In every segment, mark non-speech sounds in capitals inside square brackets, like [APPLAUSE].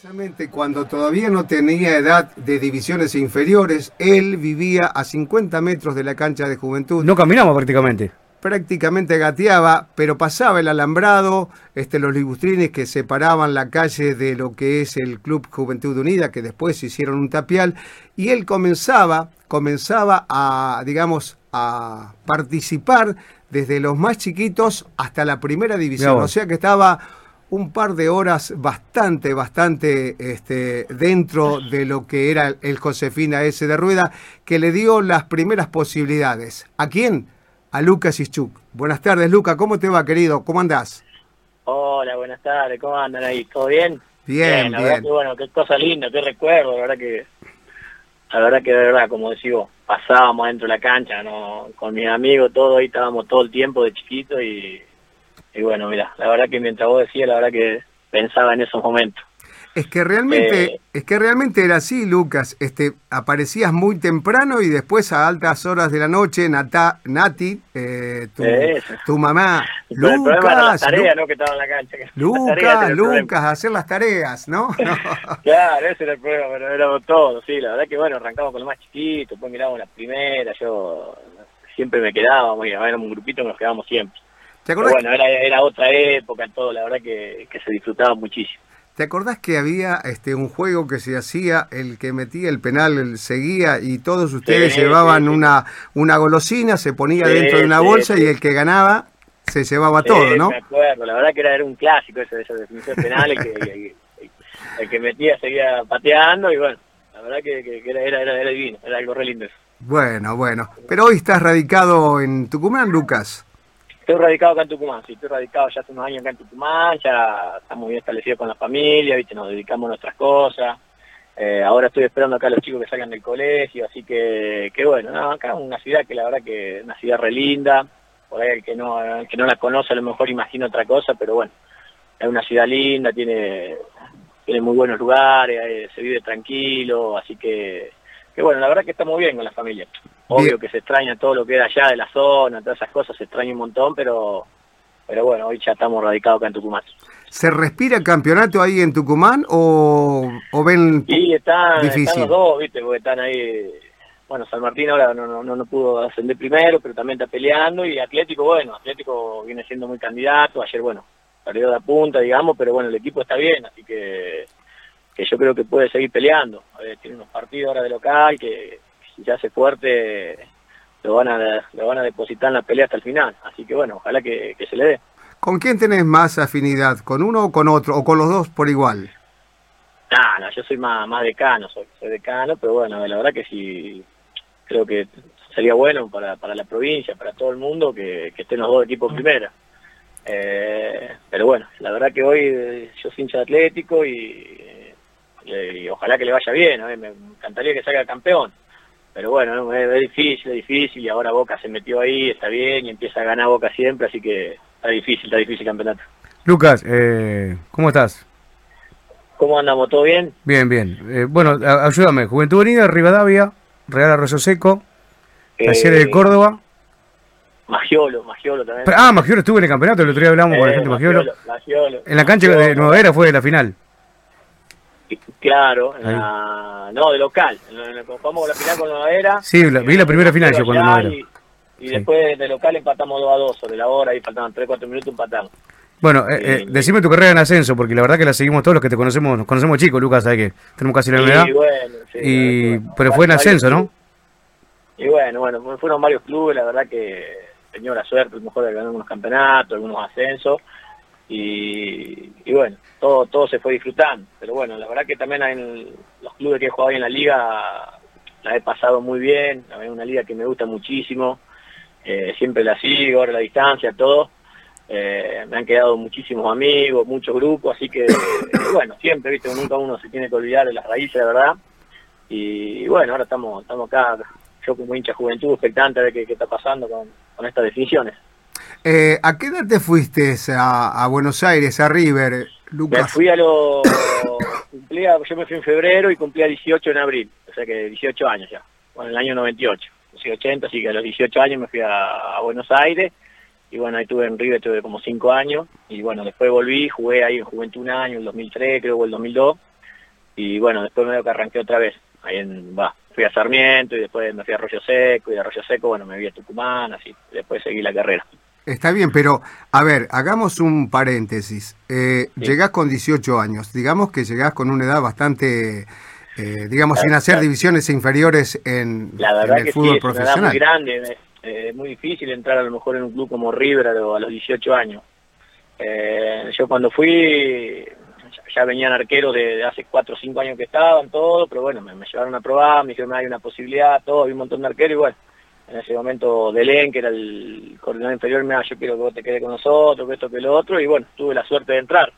Precisamente cuando todavía no tenía edad de divisiones inferiores, él vivía a 50 metros de la cancha de juventud. No caminamos prácticamente. Prácticamente gateaba, pero pasaba el alambrado, este, los libustrines que separaban la calle de lo que es el Club Juventud Unida, que después hicieron un tapial, y él comenzaba, comenzaba a, digamos, a participar desde los más chiquitos hasta la primera división. O sea que estaba un par de horas bastante, bastante este, dentro de lo que era el Josefina S. de Rueda, que le dio las primeras posibilidades. ¿A quién? A Lucas Ischuk. Buenas tardes, Lucas. ¿Cómo te va, querido? ¿Cómo andás? Hola, buenas tardes. ¿Cómo andan ahí? ¿Todo bien? Bien, bien. bueno, qué cosa linda, qué recuerdo. La verdad que, la verdad que de verdad, como decimos, pasábamos dentro de la cancha, ¿no? Con mis amigos, todo ahí estábamos todo el tiempo de chiquito y y bueno, mira, la verdad que mientras vos decías, la verdad que pensaba en esos momentos. Es que realmente, eh, es que realmente era así, Lucas. Este, aparecías muy temprano y después a altas horas de la noche, Nata, Nati, eh, tu, mamá, Lucas, tareas, ¿no? Que estaba en la cancha. Lucas, Lucas, hacer las tareas, ¿no? [LAUGHS] [LAUGHS] claro, ese era el problema, pero éramos todos, sí. La verdad que bueno, arrancamos con lo más chiquito, después mirábamos la primera, yo siempre me quedaba, éramos un grupito que nos quedábamos siempre bueno, era, otra época, todo, la verdad que, se disfrutaba muchísimo. ¿Te acordás que había este un juego que se hacía, el que metía el penal, el seguía y todos ustedes llevaban una una golosina, se ponía dentro de una bolsa y el que ganaba se llevaba todo, ¿no? me acuerdo, la verdad que era, un clásico eso de esa definición penal, el que, el, que metía seguía pateando y bueno, la verdad que, era, era, era, divino, era algo re lindo eso. Bueno, bueno, pero hoy estás radicado en Tucumán, Lucas. Estoy radicado acá en Tucumán, sí, estoy radicado ya hace unos años acá en Tucumán, ya estamos bien establecidos con la familia, ¿viste? nos dedicamos a nuestras cosas. Eh, ahora estoy esperando acá a los chicos que salgan del colegio, así que, que bueno, no, acá es una ciudad que la verdad que es una ciudad re linda, por ahí el que no, que no la conoce a lo mejor imagina otra cosa, pero bueno, es una ciudad linda, tiene, tiene muy buenos lugares, eh, se vive tranquilo, así que, que bueno, la verdad que estamos bien con la familia. Obvio que se extraña todo lo que era allá de la zona, todas esas cosas, se extraña un montón, pero, pero bueno, hoy ya estamos radicados acá en Tucumán. ¿Se respira campeonato ahí en Tucumán o, o ven sí, están, están los dos, ¿viste? Porque están ahí... Bueno, San Martín ahora no, no, no, pudo ascender primero, pero también está peleando. Y Atlético, bueno, Atlético viene siendo muy candidato. Ayer, bueno, salió de punta, digamos, pero bueno, el equipo está bien, así que, que yo creo que puede seguir peleando. tiene unos partidos ahora de local que, si se hace fuerte lo van a lo van a depositar en la pelea hasta el final. Así que bueno, ojalá que, se le dé. ¿Con quién tenés más afinidad? ¿Con uno o con otro? ¿O con los dos por igual? No, no, yo soy más, más decano, soy, soy decano, pero bueno, la verdad que sí, creo que sería bueno para, para la provincia, para todo el mundo, que, estén los dos equipos primera. Eh, pero bueno, la verdad que hoy eh, yo soy hincha de Atlético y, y, ojalá que le vaya bien, me encantaría que salga campeón pero bueno, es, difícil, es difícil, y ahora Boca se metió ahí, está bien, y empieza a ganar Boca siempre, así que está difícil, está difícil el campeonato. Lucas, eh, ¿cómo estás? ¿Cómo andamos? ¿Todo bien? Bien, bien. Eh, bueno, ayúdame, Juventud Unida, Rivadavia, Real Arroyo Seco, Talleres de Córdoba. Magiolo, Magiolo también. Ah, Magiolo estuvo en el campeonato, el otro día hablamos con la gente de Magiolo. Magiolo. En la cancha de Nueva Era fue la final. Claro, no, de local. Jugamos la final con Nueva Era. Sí, vi la primera final yo cuando Nueva Era. Y, después de local empatamos 2 a 2 sobre la hora y faltaban 3 4 minutos empatamos. Bueno, eh, eh, decime tu carrera en ascenso, porque la verdad que la seguimos todos los que te conocemos, nos conocemos chicos, Lucas, sabes que tenemos casi la misma y, pero fue en ascenso, ¿no? Y bueno, bueno, fueron varios clubes, la verdad que tenía suerte, a lo mejor de ganar unos campeonatos, algunos ascensos, y, bueno, todo, todo se fue disfrutando. Pero bueno, la verdad que también en los clubes que he jugado en la liga la he pasado muy bien, es una liga que me gusta muchísimo, eh, siempre la sigo, ahora la distancia, todo. Eh, me han quedado muchísimos amigos, muchos grupos, así que [COUGHS] bueno, siempre, viste, nunca uno se tiene que olvidar de las raíces, de verdad. Y, bueno, ahora estamos, estamos acá, yo como hincha juventud, expectante a ver qué, qué está pasando con, con estas definiciones. Eh, ¿A qué edad te fuiste a, Buenos Aires, a River, Lucas? Me fui a los... [COUGHS] cumplía, yo me fui en febrero y cumplía 18 en abril, o sea que 18 años ya, bueno, en el año 98. Soy 80, así que a los 18 años me fui a, Buenos Aires y bueno, ahí estuve en River, tuve como 5 años y bueno, después volví, jugué ahí en Juventud un año, el 2003 creo o el 2002 y bueno, después me dio que arranqué otra vez, ahí en, va, fui a Sarmiento y después me fui a Arroyo Seco y de Arroyo Seco, bueno, me vi a Tucumán, así, después seguí la carrera. Está bien, pero a ver, hagamos un paréntesis. Eh, Llegás con 18 años, digamos que llegás con una edad bastante, eh, digamos, sin hacer divisiones inferiores en, la verdad el que fútbol sí, profesional. Es muy grande, eh, es muy difícil entrar a lo mejor en un club como River a, los 18 años. Eh, yo cuando fui, ya venían arqueros de, hace 4 o 5 años que estaban, todo, pero bueno, me, llevaron a probar, me dijeron, hay una posibilidad, todo, había un montón de arqueros y bueno en ese momento Delén, que era el coordinador inferior, me dijo, yo quiero que vos te quedes con nosotros, que esto, que lo otro, y bueno, tuve la suerte de entrar.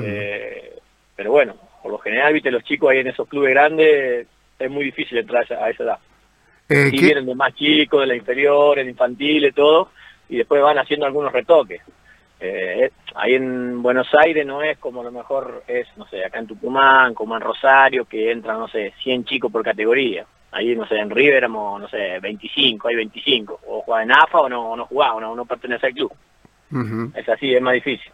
Eh, pero bueno, por lo general, viste, los chicos ahí en esos clubes grandes, es muy difícil entrar a esa edad. Eh, si vienen de más chicos, de la inferior, de infantiles, todo, y después van haciendo algunos retoques. Eh, ahí en Buenos Aires no es como a lo mejor es, no sé, acá en Tucumán, como en Rosario, que entran, no sé, 100 chicos por categoría ahí, no sé, en River éramos, no sé, 25, hay 25, o jugaba en AFA o no, no jugaba, o no, pertenece al club. Es así, es más difícil.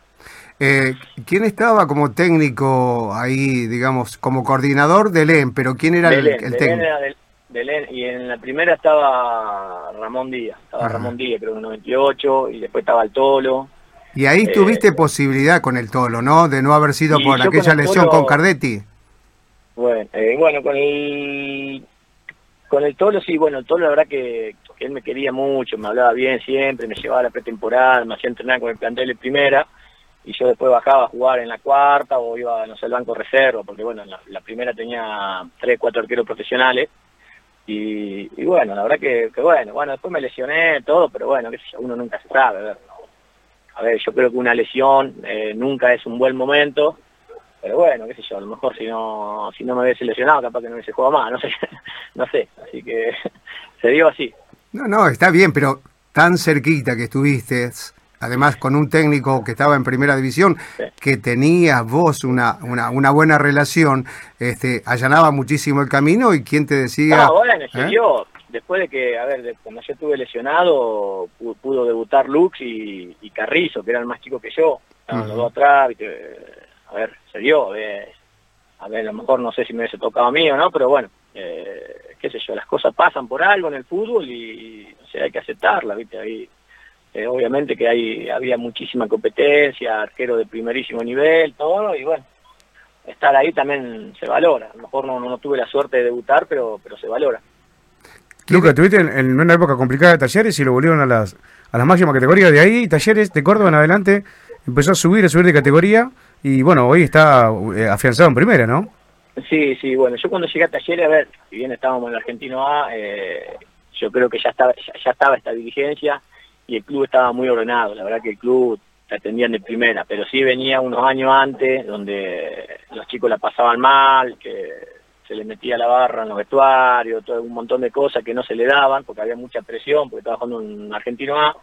Eh, ¿Quién estaba como técnico ahí, digamos, como coordinador de LEN? Pero ¿quién era el, técnico? Era y en la primera estaba Ramón Díaz, estaba Ramón Díaz, creo que en 98, y después estaba el Tolo. Y ahí eh, tuviste posibilidad con el Tolo, ¿no? De no haber sido por aquella lesión con Cardetti. Bueno, eh, bueno, con el con el Tolo, sí, bueno, el Tolo la verdad que, él me quería mucho, me hablaba bien siempre, me llevaba a la pretemporada, me hacía entrenar con el plantel de primera, y yo después bajaba a jugar en la cuarta o iba, no sé, al banco reserva, porque bueno, la, primera tenía tres, cuatro arqueros profesionales, y, bueno, la verdad que, bueno, bueno, después me lesioné, todo, pero bueno, uno nunca se sabe, a ver, a ver, yo creo que una lesión eh, nunca es un buen momento, pero bueno, qué sé yo, a lo mejor si no, si no me hubiese lesionado, capaz que no hubiese jugado más, no sé, [LAUGHS] no sé, así que [LAUGHS] se dio así. No, no, está bien, pero tan cerquita que estuviste, además con un técnico que estaba en primera división, que tenías vos una, una, una, buena relación, este, allanaba muchísimo el camino y quién te decía... No, bueno, se ¿eh? dio, después de que, a ver, cuando yo estuve lesionado, pudo, debutar Lux y, Carrizo, que eran más chicos que yo, estaban los dos atrás, a ver, se dio, eh, a ver, a lo mejor no sé si me hubiese tocado a mí o no, pero bueno, eh, qué sé yo, las cosas pasan por algo en el fútbol y, o sea, hay que aceptarla, ¿viste? Ahí, eh, obviamente que hay, había muchísima competencia, arquero de primerísimo nivel, todo, y bueno, estar ahí también se valora. A lo mejor no, no, tuve la suerte de debutar, pero, pero se valora. Lucas, tuviste en, una época complicada de talleres y lo volvieron a las, a las máximas categorías. De ahí, talleres de Córdoba en adelante, empezó a subir, a subir de categoría y bueno, hoy está eh, afianzado en primera, ¿no? Sí, sí, bueno, yo cuando llegué a Talleres, a ver, si bien estábamos en el Argentino A, eh, yo creo que ya estaba, ya, estaba esta dirigencia y el club estaba muy ordenado, la verdad que el club te atendían de primera, pero sí venía unos años antes donde los chicos la pasaban mal, que se les metía la barra en los vestuarios, todo un montón de cosas que no se le daban porque había mucha presión, porque estaba jugando en Argentino A,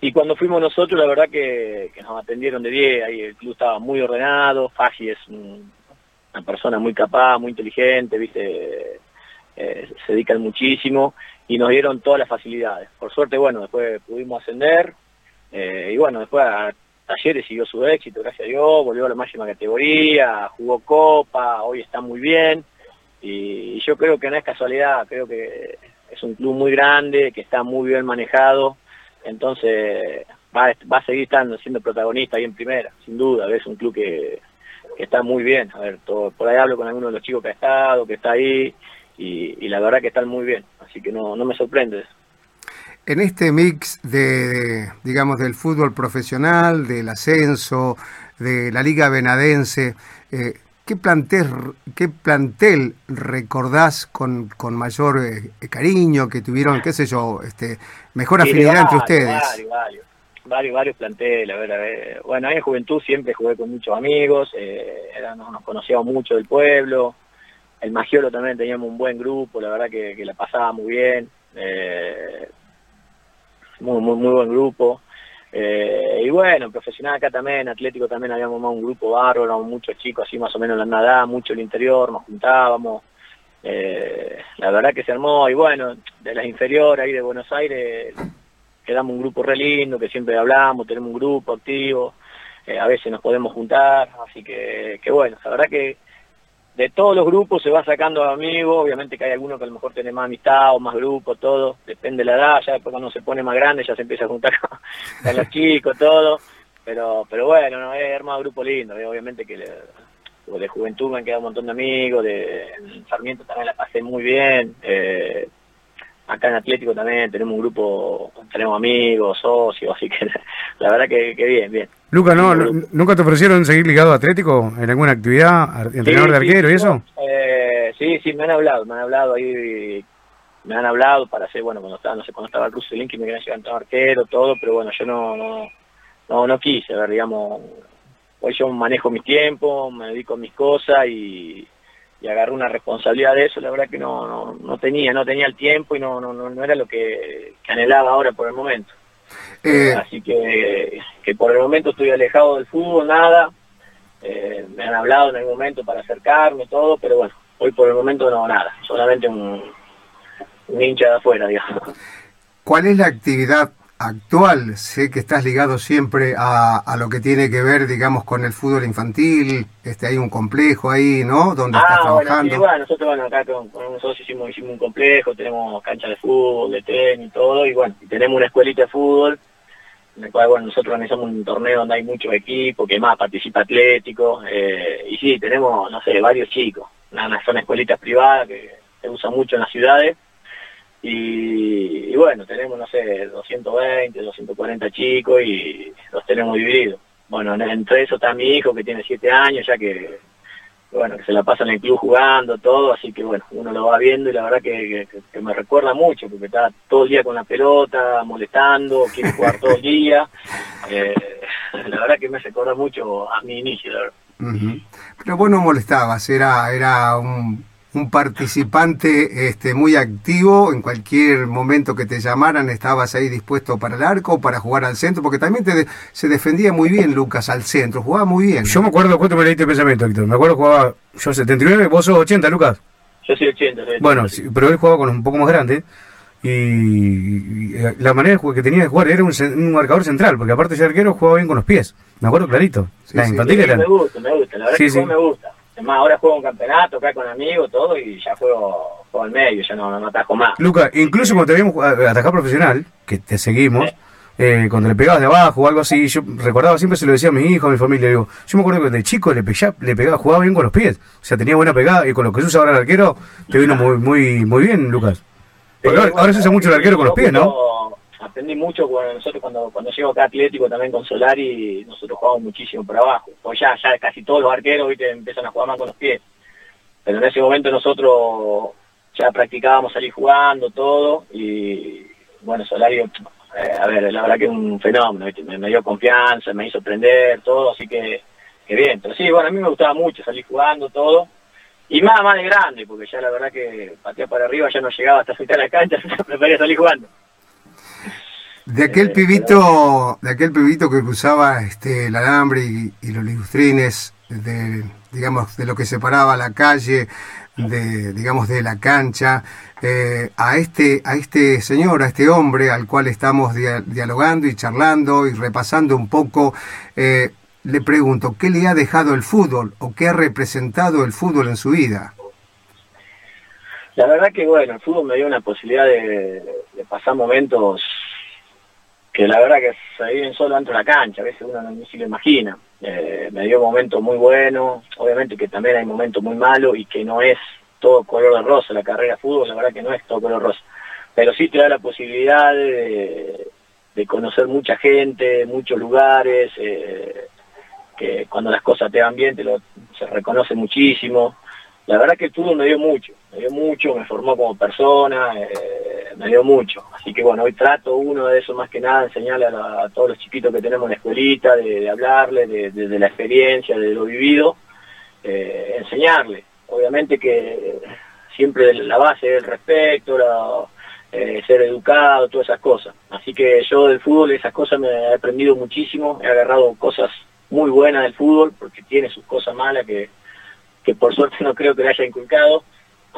y cuando fuimos nosotros, la verdad que, nos atendieron de 10, ahí el club estaba muy ordenado, Faji es una persona muy capaz, muy inteligente, viste, eh, se dedican muchísimo y nos dieron todas las facilidades. Por suerte, bueno, después pudimos ascender eh, y bueno, después a Talleres siguió su éxito, gracias a Dios, volvió a la máxima categoría, jugó Copa, hoy está muy bien y yo creo que no es casualidad, creo que es un club muy grande, que está muy bien manejado entonces va, va a seguir estando siendo protagonista ahí en primera, sin duda, es un club que, está muy bien, a ver, todo, por ahí hablo con algunos de los chicos que ha estado, que está ahí, y, la verdad que están muy bien, así que no, me sorprende eso. En este mix de, digamos, del fútbol profesional, del ascenso, de la Liga Benadense, eh, ¿Qué plantel, qué plantel recordás con, con mayor eh, cariño que tuvieron, qué sé yo, este, mejor afinidad entre ustedes? Varios, varios, varios, varios planteles. A ver, a ver. Bueno, en Juventud siempre jugué con muchos amigos, eh, nos, conocíamos mucho del pueblo. El Magiolo también teníamos un buen grupo, la verdad que, la pasaba muy bien. Eh, muy, muy, muy buen grupo. Eh, y bueno, profesional acá también, Atlético también habíamos un grupo bárbaro, muchos chicos así más o menos en la nada, mucho el interior, nos juntábamos. Eh, la verdad que se armó y bueno, de las inferiores ahí de Buenos Aires quedamos un grupo re lindo, que siempre hablamos, tenemos un grupo activo, eh, a veces nos podemos juntar, así que, que bueno, la verdad que de todos los grupos se va sacando amigos, obviamente que hay algunos que a lo mejor tienen más amistad o más grupos, todo, depende de la edad, ya después cuando se pone más grande ya se empieza a juntar [LAUGHS] con, los chicos, todo, pero pero bueno, no armado grupo lindo, eh, obviamente que de juventud me han quedado un montón de amigos, de Sarmiento también la pasé muy bien, eh, acá en Atlético también tenemos un grupo, tenemos amigos, socios, así que [LAUGHS] la verdad que, bien, bien. Luca, ¿no, ¿nunca te ofrecieron seguir ligado a Atlético en alguna actividad, entrenador de arquero y eso? Eh, sí, sí, me han hablado, me han hablado ahí, me han hablado para hacer, bueno, cuando estaba, no sé, cuando estaba el Cruz Link y me querían llegar a arquero, todo, pero bueno, yo no, no, no, no quise, ver, digamos, hoy yo manejo mi tiempo, me dedico a mis cosas y y agarré una responsabilidad de eso, la verdad que no, no, no tenía, no tenía el tiempo y no, no, no era lo que, anhelaba ahora por el momento. Eh, Así que, que por el momento estoy alejado del fútbol, nada, eh, me han hablado en el momento para acercarme, todo, pero bueno, hoy por el momento no, nada, solamente un, un hincha de afuera, digamos. ¿Cuál es la actividad actual. Sé que estás ligado siempre a, a, lo que tiene que ver, digamos, con el fútbol infantil. Este, hay un complejo ahí, ¿no? Donde estás trabajando. Bueno, nosotros bueno, acá con, nosotros hicimos, hicimos un complejo, tenemos cancha de fútbol, de tenis y todo, y bueno, tenemos una escuelita de fútbol, en la cual, bueno, nosotros organizamos un torneo donde hay muchos equipos, que más participa Atlético, eh, y sí, tenemos, no sé, varios chicos. Una, son escuelitas privadas que se usan mucho en las ciudades y, bueno, tenemos, no sé, 220, 240 chicos y los tenemos divididos. Bueno, entre eso está mi hijo que tiene 7 años, ya que, bueno, que se la pasa en el club jugando, todo, así que bueno, uno lo va viendo y la verdad que, me recuerda mucho, porque está todo el día con la pelota, molestando, quiere jugar todo el día. [LAUGHS] Eh, la verdad que me recuerda mucho a mi inicio, la verdad. Pero vos no molestabas, era, era un un participante este, muy activo, en cualquier momento que te llamaran estabas ahí dispuesto para el arco, para jugar al centro, porque también te se defendía muy bien Lucas al centro, jugaba muy bien. Yo me acuerdo cuánto me leíste el pensamiento, Héctor, me acuerdo jugaba yo 79, vos sos 80, Lucas. Yo soy 80. bueno, pero él jugaba con un poco más grande. Y, la manera que tenía de jugar era un, marcador central, porque aparte de ser arquero jugaba bien con los pies. Me acuerdo clarito. la sí, Me gusta, me gusta, la verdad que me gusta. Además, ahora juego un campeonato acá con amigos, todo, y ya juego, juego al medio, ya no, no atajo más. Luca, incluso cuando te habíamos atajado profesional, que te seguimos, eh, cuando le pegabas de abajo o algo así, yo recordaba siempre se lo decía a mi hijo, a mi familia, digo, yo me acuerdo que de chico le, pegaba, le pegaba, jugaba bien con los pies, o sea, tenía buena pegada, y con lo que se usa ahora el arquero, te vino muy, muy, muy bien, Lucas. ahora, se usa mucho el arquero con los pies, ¿no? Aprendí mucho cuando nosotros cuando cuando llego acá Atlético también con Solari nosotros jugamos muchísimo por abajo. Pues ya ya casi todos los arqueros ¿viste? empiezan a jugar más con los pies. Pero en ese momento nosotros ya practicábamos salir jugando todo y bueno Solari eh, a ver la verdad que es un fenómeno Me, dio confianza me hizo aprender todo así que, que bien. Pero sí bueno a mí me gustaba mucho salir jugando todo. Y más más de grande porque ya la verdad que patear para arriba ya no llegaba hasta a la cancha [LAUGHS] prefería salir jugando de aquel pibito, de aquel pibito que cruzaba este el alambre y, los ligustrines, de, digamos, de lo que separaba la calle, de, digamos, de la cancha, eh, a este, a este señor, a este hombre al cual estamos dialogando y charlando y repasando un poco, eh, le pregunto, ¿qué le ha dejado el fútbol o qué ha representado el fútbol en su vida? La verdad que bueno, el fútbol me dio una posibilidad de pasar momentos que la verdad que se viven solo dentro de la cancha, a veces uno no ni se lo imagina. Eh, me dio momentos muy buenos, obviamente que también hay momentos muy malos y que no es todo color de rosa la carrera de fútbol, la verdad que no es todo color rosa. Pero sí te da la posibilidad de, conocer mucha gente, muchos lugares, eh, que cuando las cosas te van bien te lo, se reconoce muchísimo. La verdad que el fútbol me dio mucho, me dio mucho, me formó como persona, eh, dio mucho. Así que bueno, hoy trato uno de eso más que nada, enseñarle a, todos los chiquitos que tenemos en la escuelita, de, hablarle de, la experiencia, de lo vivido, eh, enseñarle. Obviamente que siempre la base es el respeto, eh, ser educado, todas esas cosas. Así que yo del fútbol esas cosas me he aprendido muchísimo, he agarrado cosas muy buenas del fútbol, porque tiene sus cosas malas que, que por suerte no creo que le haya inculcado.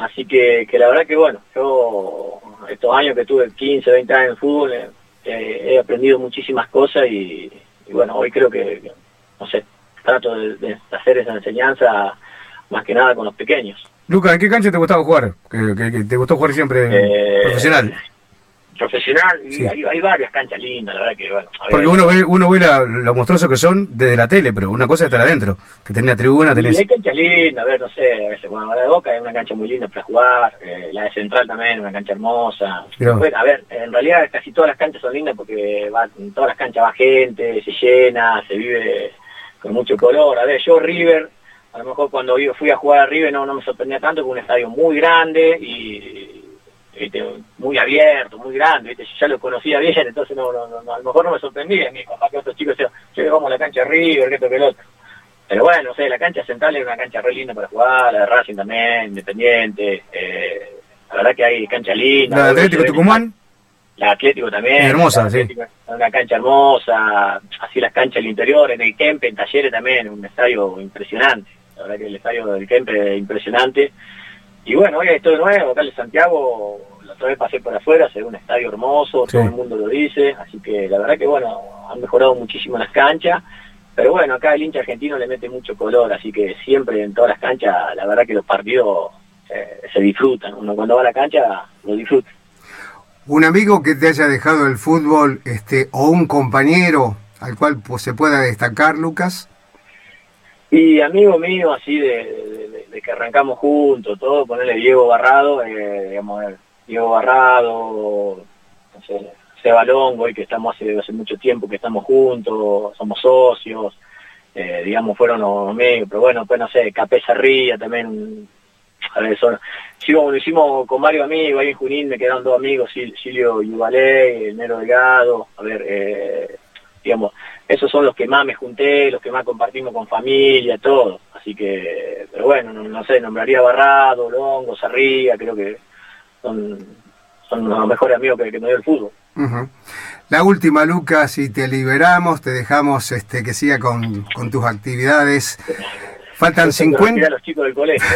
Así que, que la verdad que bueno, yo estos años que tuve 15, 20 años en fútbol, eh, he aprendido muchísimas cosas y, bueno, hoy creo que, no sé, trato de, hacer esa enseñanza más que nada con los pequeños. Lucas, ¿en qué cancha te gustaba jugar? ¿Que, te gustó jugar siempre Eh, profesional? Profesional, y Sí. hay, hay varias canchas lindas, la verdad que bueno. Porque uno ve, uno ve la- lo monstruosos que son desde la tele, pero una cosa es estar adentro, que tenés la tribuna, Y tenés... hay canchas lindas, a ver, no sé, a veces, bueno, la de Boca es una cancha muy linda para jugar, eh, la de Central también, una cancha hermosa. Bueno, a ver, en realidad casi todas las canchas son lindas porque va, en todas las canchas va gente, se llena, se vive con mucho color. A ver, yo River, a lo mejor cuando yo fui a jugar a River no, no me sorprendía tanto, porque un estadio muy grande y muy abierto, muy grande, viste, yo ya lo conocía bien, entonces no, no, no, a lo mejor no me sorprendía, mi papá que otros chicos decían, yo vamos a la cancha de River, que esto que el otro. Pero bueno, no sé, la cancha central es una cancha re linda para jugar, la de Racing también, Independiente, eh, la verdad que hay cancha linda. La de Atlético Tucumán, La Atlético también. Hermosa, sí. Una cancha hermosa, así las canchas del interior, en el Kempe, en Talleres también, un estadio impresionante. La verdad que el estadio del Kempe es impresionante. Y bueno, hoy hay todo nuevo, acá en Santiago, la otra vez pasé por afuera, se ve un estadio hermoso, Sí. todo el mundo lo dice, así que la verdad que bueno, han mejorado muchísimo las canchas, pero bueno, acá el hincha argentino le mete mucho color, así que siempre en todas las canchas, la verdad que los partidos eh, se disfrutan, uno cuando va a la cancha lo disfruta. Un amigo que te haya dejado el fútbol, este, o un compañero al cual pues, se pueda destacar, Lucas. Y amigo mío, así de, de- de- de que arrancamos juntos, todo, ponerle Diego Barrado, eh, digamos, Diego Barrado, no sé, Seba Longo, y que estamos hace, hace mucho tiempo que estamos juntos, somos socios, eh, digamos, fueron los amigos, pero bueno, pues no sé, Capé Ría también, a ver, son, hicimos, lo hicimos con varios amigos, ahí en Junín me quedaron dos amigos, Sil- Silvio Yuvalé, el Nero Delgado, a ver, eh, digamos, esos son los que más me junté, los que más compartimos con familia, todo. Así que, pero bueno, no, no sé, nombraría Barrado, Longo, Sarría, creo que son, son los mejores amigos que, que me dio el fútbol. La última, Lucas, y te liberamos, te dejamos este, que siga con, con tus actividades. Faltan Yo tengo que retirar 50, a los chicos del colegio.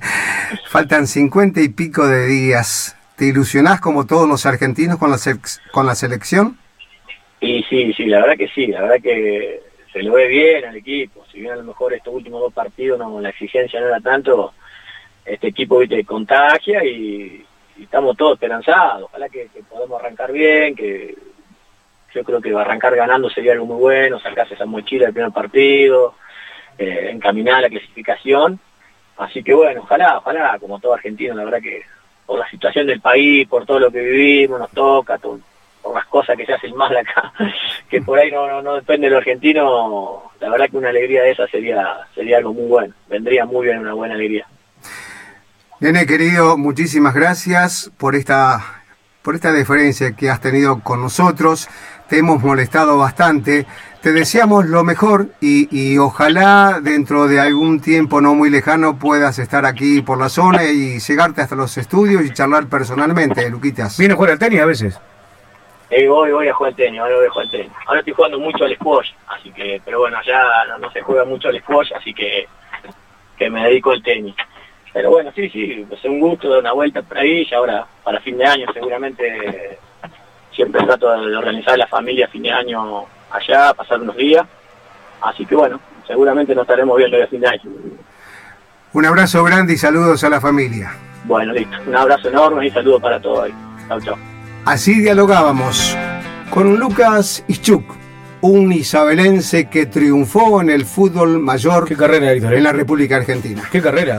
[LAUGHS] faltan 50 y pico de días. ¿Te ilusionás como todos los argentinos con la, con la selección? Y sí, sí, la verdad que sí, la verdad que se lo ve bien al equipo. Si bien a lo mejor estos últimos dos partidos no la exigencia no era tanto, este equipo viste contagia y, estamos todos esperanzados. Ojalá que, podamos arrancar bien, que yo creo que arrancar ganando sería algo muy bueno, sacarse esa mochila del primer partido, eh, encaminar la clasificación. Así que bueno, ojalá, ojalá, como todo argentino, la verdad que por la situación del país, por todo lo que vivimos, nos toca, todo, por las cosas que se hacen mal acá, [LAUGHS] que por ahí no, no, no depende de lo argentino, la verdad que una alegría de esa sería, sería algo muy bueno, vendría muy bien una buena alegría. Nene querido, muchísimas gracias por esta, por esta deferencia que has tenido con nosotros. Te hemos molestado bastante. Te deseamos lo mejor y, y ojalá dentro de algún tiempo no muy lejano puedas estar aquí por la zona y llegarte hasta los estudios y charlar personalmente, Luquitas. viene a jugar al tenis a veces. Eh, voy, voy a jugar al tenis, ahora voy a jugar al tenis. Ahora estoy jugando mucho al squash, así que, pero bueno, allá no, no se juega mucho al squash, así que, que me dedico al tenis. Pero bueno, sí, sí, pues es un gusto dar una vuelta por ahí, y ahora para fin de año seguramente siempre trato de organizar la familia a fin de año allá, pasar unos días. Así que bueno, seguramente nos estaremos viendo de fin de año. Un abrazo grande y saludos a la familia. Bueno, listo. Un abrazo enorme y saludos para todos ahí. Chau, chau. Así dialogábamos con Lucas Ischuk, un isabelense que triunfó en el fútbol mayor Qué carrera, Héctor. ¿eh? en la República Argentina. Qué carrera.